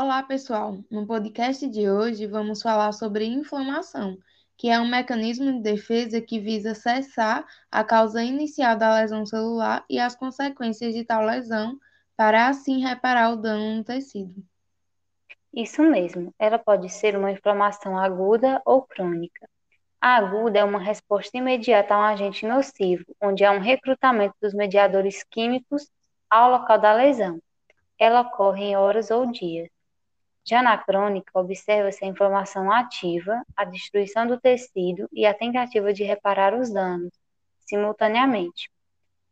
Olá, pessoal! No podcast de hoje vamos falar sobre inflamação, que é um mecanismo de defesa que visa cessar a causa inicial da lesão celular e as consequências de tal lesão, para assim reparar o dano no tecido. Isso mesmo, ela pode ser uma inflamação aguda ou crônica. A aguda é uma resposta imediata a um agente nocivo, onde há um recrutamento dos mediadores químicos ao local da lesão. Ela ocorre em horas ou dias. Já na crônica, observa-se a inflamação ativa, a destruição do tecido e a tentativa de reparar os danos, simultaneamente.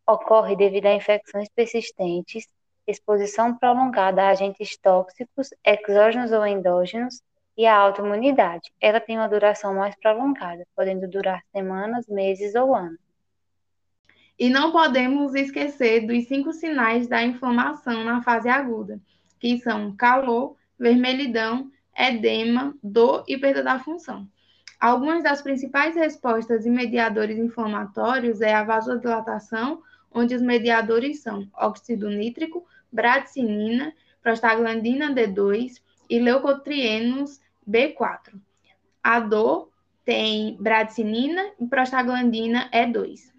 Ocorre devido a infecções persistentes, exposição prolongada a agentes tóxicos, exógenos ou endógenos, e a autoimunidade. Ela tem uma duração mais prolongada, podendo durar semanas, meses ou anos. E não podemos esquecer dos cinco sinais da inflamação na fase aguda, que são calor, vermelhidão, edema, dor e perda da função. Algumas das principais respostas e mediadores inflamatórios é a vasodilatação, onde os mediadores são óxido nítrico, bradicinina, prostaglandina D2 e leucotrienos B4. A dor tem bradicinina e prostaglandina E2.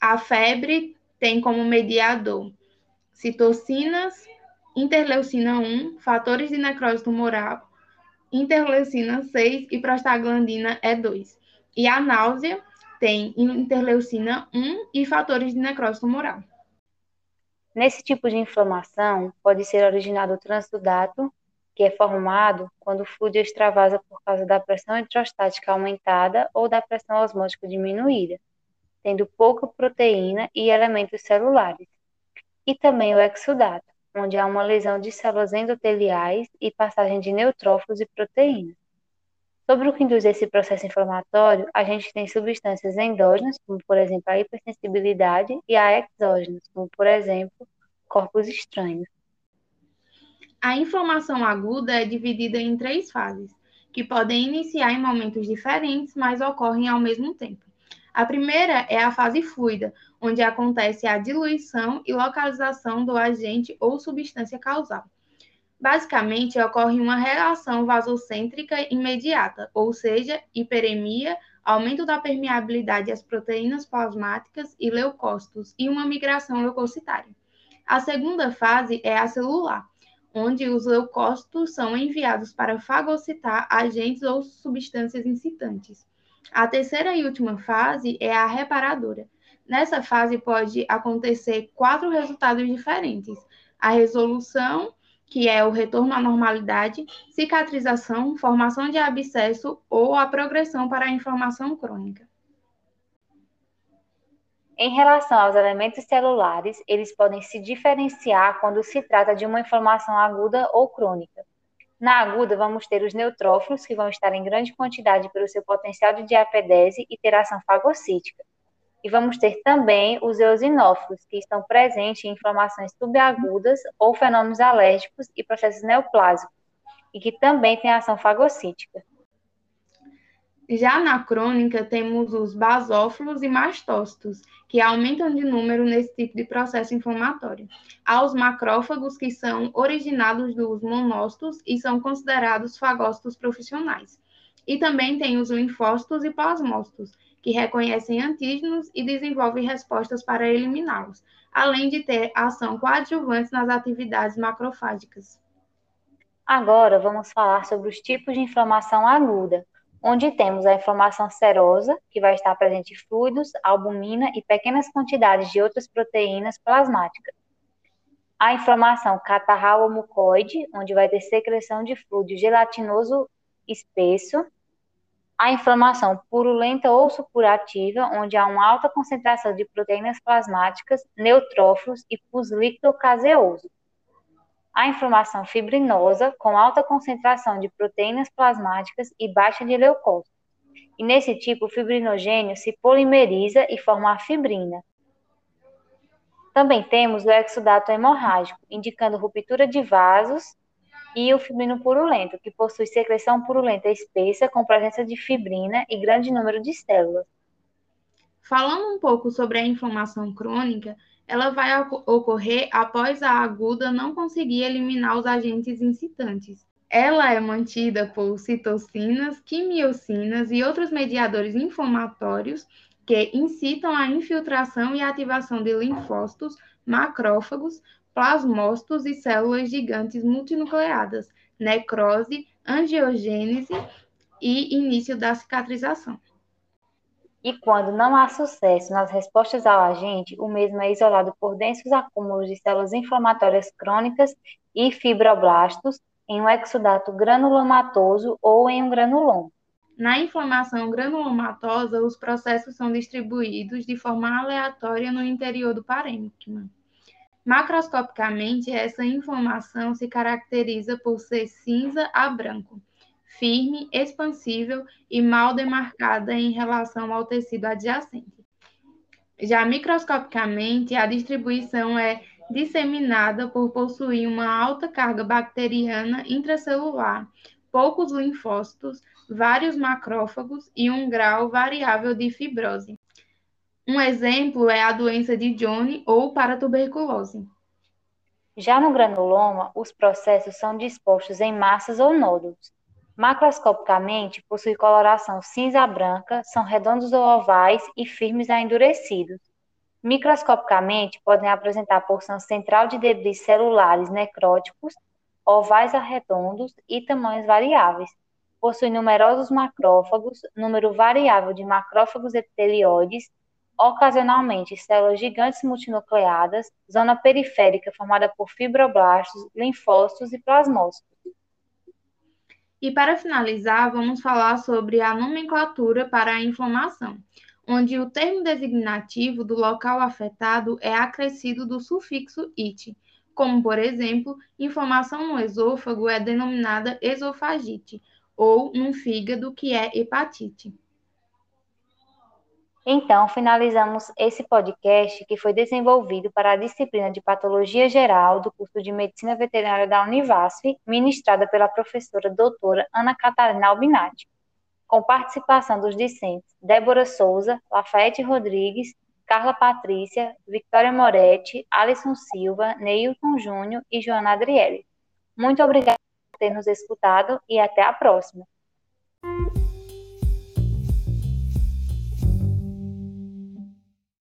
A febre tem como mediador citocinas, interleucina 1, fatores de necrose tumoral, interleucina 6 e prostaglandina E2. E a náusea tem interleucina 1 e fatores de necrose tumoral. Nesse tipo de inflamação, pode ser originado o transdudato, que é formado quando o fluido extravasa por causa da pressão hidrostática aumentada ou da pressão osmótica diminuída, tendo pouca proteína e elementos celulares. E também o exudato, onde há uma lesão de células endoteliais e passagem de neutrófilos e proteínas. Sobre o que induz esse processo inflamatório, a gente tem substâncias endógenas, como por exemplo a hipersensibilidade, e a exógenas, como por exemplo corpos estranhos. A inflamação aguda é dividida em três fases, que podem iniciar em momentos diferentes, mas ocorrem ao mesmo tempo. A primeira é a fase fluida, onde acontece a diluição e localização do agente ou substância causal. Basicamente, ocorre uma reação vasocêntrica imediata, ou seja, hiperemia, aumento da permeabilidade às proteínas plasmáticas e leucócitos e uma migração leucocitária. A segunda fase é a celular, onde os leucócitos são enviados para fagocitar agentes ou substâncias incitantes. A terceira e última fase é a reparadora. Nessa fase pode acontecer quatro resultados diferentes: a resolução, que é o retorno à normalidade, cicatrização, formação de abscesso ou a progressão para a inflamação crônica. Em relação aos elementos celulares, eles podem se diferenciar quando se trata de uma inflamação aguda ou crônica. Na aguda, vamos ter os neutrófilos, que vão estar em grande quantidade pelo seu potencial de diapedese e ter ação fagocítica. E vamos ter também os eosinófilos, que estão presentes em inflamações subagudas ou fenômenos alérgicos e processos neoplásicos, e que também têm ação fagocítica. Já na crônica, temos os basófilos e mastócitos, que aumentam de número nesse tipo de processo inflamatório. Há os macrófagos, que são originados dos monócitos e são considerados fagócitos profissionais. E também tem os linfócitos e plasmócitos, que reconhecem antígenos e desenvolvem respostas para eliminá-los, além de ter ação coadjuvante nas atividades macrofágicas. Agora vamos falar sobre os tipos de inflamação aguda, onde temos a inflamação serosa, que vai estar presente em fluidos, albumina e pequenas quantidades de outras proteínas plasmáticas. A inflamação catarral ou mucoide, onde vai ter secreção de fluido gelatinoso espesso. A inflamação purulenta ou supurativa, onde há uma alta concentração de proteínas plasmáticas, neutrófilos e pus líquido caseoso a inflamação fibrinosa com alta concentração de proteínas plasmáticas e baixa de leucócitos. E nesse tipo, o fibrinogênio se polimeriza e forma a fibrina. Também temos o exudato hemorrágico, indicando ruptura de vasos, e o fibrino purulento, que possui secreção purulenta espessa com presença de fibrina e grande número de células. Falando um pouco sobre a inflamação crônica, ela vai ocorrer após a aguda não conseguir eliminar os agentes incitantes. Ela é mantida por citocinas, quimiocinas e outros mediadores inflamatórios que incitam a infiltração e ativação de linfócitos, macrófagos, plasmócitos e células gigantes multinucleadas, necrose, angiogênese e início da cicatrização. E quando não há sucesso nas respostas ao agente, o mesmo é isolado por densos acúmulos de células inflamatórias crônicas e fibroblastos em um exudato granulomatoso ou em um granuloma. Na inflamação granulomatosa, os processos são distribuídos de forma aleatória no interior do parênquima. Macroscopicamente, essa inflamação se caracteriza por ser cinza a branco, firme, expansível e mal demarcada em relação ao tecido adjacente. Já microscopicamente, a distribuição é disseminada por possuir uma alta carga bacteriana intracelular, poucos linfócitos, vários macrófagos e um grau variável de fibrose. Um exemplo é a doença de Johnny ou paratuberculose. Já no granuloma, os processos são dispostos em massas ou nódulos. Macroscopicamente, possui coloração cinza-branca, são redondos ou ovais e firmes a endurecidos. Microscopicamente, podem apresentar porção central de debris celulares necróticos, ovais a redondos e tamanhos variáveis. Possui numerosos macrófagos, número variável de macrófagos epitelioides, ocasionalmente células gigantes multinucleadas, zona periférica formada por fibroblastos, linfócitos e plasmócitos. E para finalizar, vamos falar sobre a nomenclatura para a inflamação, onde o termo designativo do local afetado é acrescido do sufixo it, como por exemplo, inflamação no esôfago é denominada esofagite, ou no fígado, que é hepatite. Então, finalizamos esse podcast que foi desenvolvido para a disciplina de Patologia Geral do curso de Medicina Veterinária da Univasf, ministrada pela professora doutora Ana Catarina Albinati, com participação dos discentes Débora Souza, Lafayette Rodrigues, Carla Patrícia, Victoria Moretti, Alisson Silva, Neilton Júnior e Joana Adriele. Muito obrigada por ter nos escutado e até a próxima.